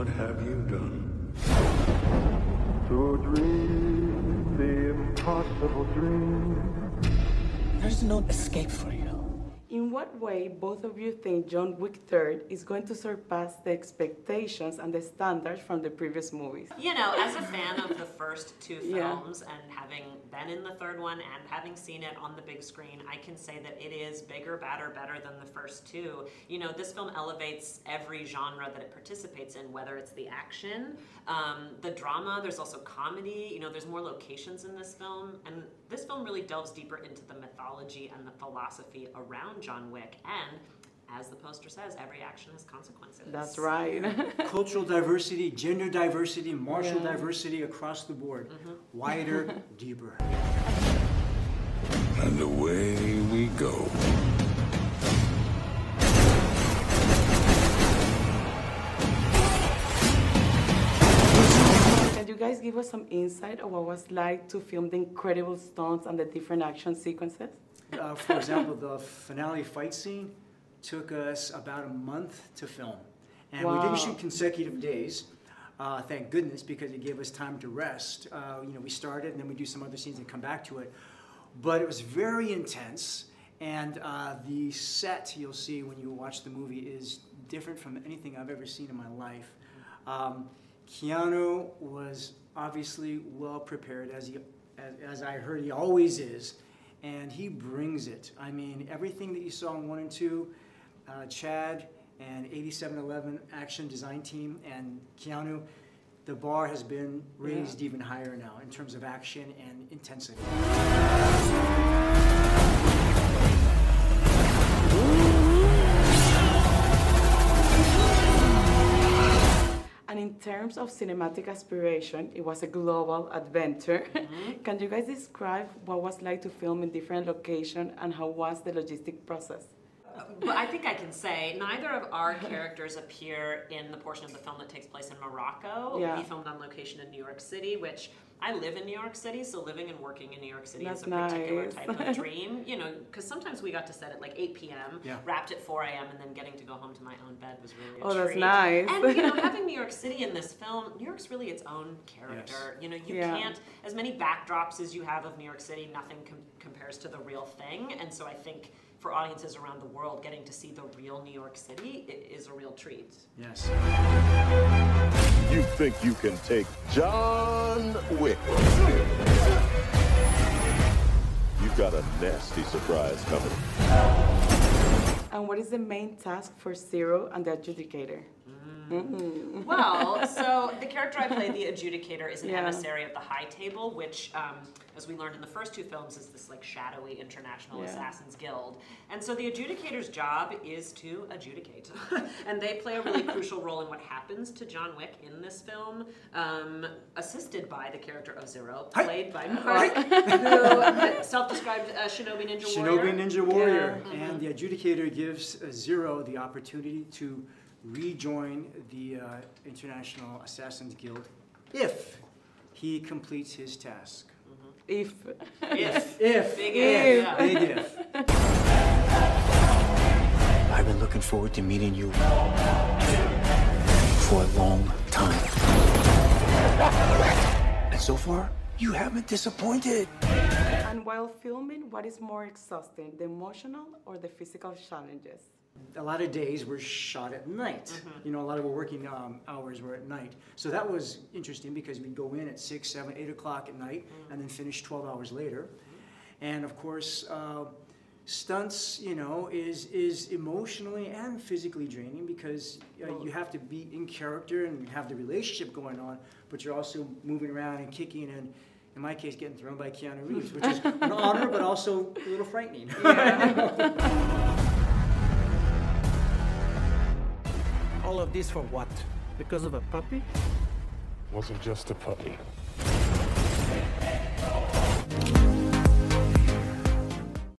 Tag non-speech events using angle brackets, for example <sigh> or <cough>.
what have you done? To dream the impossible dream. There's no escape for you. What way both of you think John Wick 3rd is going to surpass the expectations and the standards from the previous movies? You know, as a fan of the first two Yeah. films and having been in the third one and having seen it on the big screen, I can say that it is bigger, badder, better than the first two. You know, this film elevates every genre that it participates in, whether it's the action, um, the drama, there's also comedy, you know, there's more locations in this film. And this film really delves deeper into the mythology and the philosophy around John Wick. And as the poster says, every action has consequences. That's right. <laughs> Cultural diversity, gender diversity, martial Yeah. diversity across the board. Mm-hmm. Wider, <laughs> deeper. And away we go. Guys give us some insight of what was like to film the incredible stunts and the different action sequences? Uh, for example, the finale fight scene took us about a month to film. And we didn't shoot consecutive days, uh, thank goodness, because it gave us time to rest. Uh, you know, we started and then we do some other scenes and come back to it. But it was very intense, and uh, the set you'll see when you watch the movie is different from anything I've ever seen in my life. Um, Keanu was obviously well prepared, as, he, as, as I heard he always is, and he brings it. I mean, everything that you saw in 1 and 2, uh, Chad and 8711 Action Design Team and Keanu, the bar has been raised even higher now in terms of action and intensity. And in terms of cinematic aspiration, it was a global adventure. Mm-hmm. <laughs> Can you guys describe what was like to film in different locations and how was the logistic process? But I think I can say neither of our characters appear in the portion of the film that takes place in Morocco. Yeah. We filmed on location in New York City, which I live in New York City, so living and working in New York City That's is a particular nice. type of <laughs> dream. You know, because sometimes we got to set at like 8 p.m., Yeah. wrapped at 4 a.m., and then getting to go home to my own bed was really a Oh, that's nice. And you know, <laughs> having New York City in this film, New York's really its own character. You know, you Yeah. can't as many backdrops as you have of New York City, nothing com- compares to the real thing. And so I think for audiences around the world, getting to see the real New York City i- is a real treat. Yes. You think you can take John Wick? You've got a nasty surprise coming. And what is the main task for Zero and the adjudicator? Mm. Well, <laughs> so the character I play, the adjudicator, is an Yeah. emissary of the High Table, which, um, as we learned in the first two films, is this like shadowy international Yeah. assassins guild. And so the adjudicator's job is to adjudicate, <laughs> and they play a really crucial <laughs> role in what happens to John Wick in this film, um, assisted by the character of Zero, Hi. played by Mark, who self-described uh, Shinobi Ninja Warrior. Shinobi Ninja Warrior. And the adjudicator gives uh, Zero the opportunity to rejoin the uh, International Assassins Guild if he completes his task. If If. If. Big if. if. Big if. I've been looking forward to meeting you for a long time. And so far, you haven't disappointed. and while filming, what is more exhausting, the emotional or the physical challenges? A lot of days were shot at night. You know, a lot of our working um, hours were at night. So that was interesting because we'd go in at six, seven, eight o'clock at night and then finish 12 hours later. And of course, uh, stunts, you know, is, is emotionally and physically draining because uh, you have to be in character and have the relationship going on, but you're also moving around and kicking and, in my case, getting thrown by Keanu Reeves, which is <laughs> an honor, but also a little frightening. <laughs> All of this for what? Because of a puppy? Wasn't just a puppy.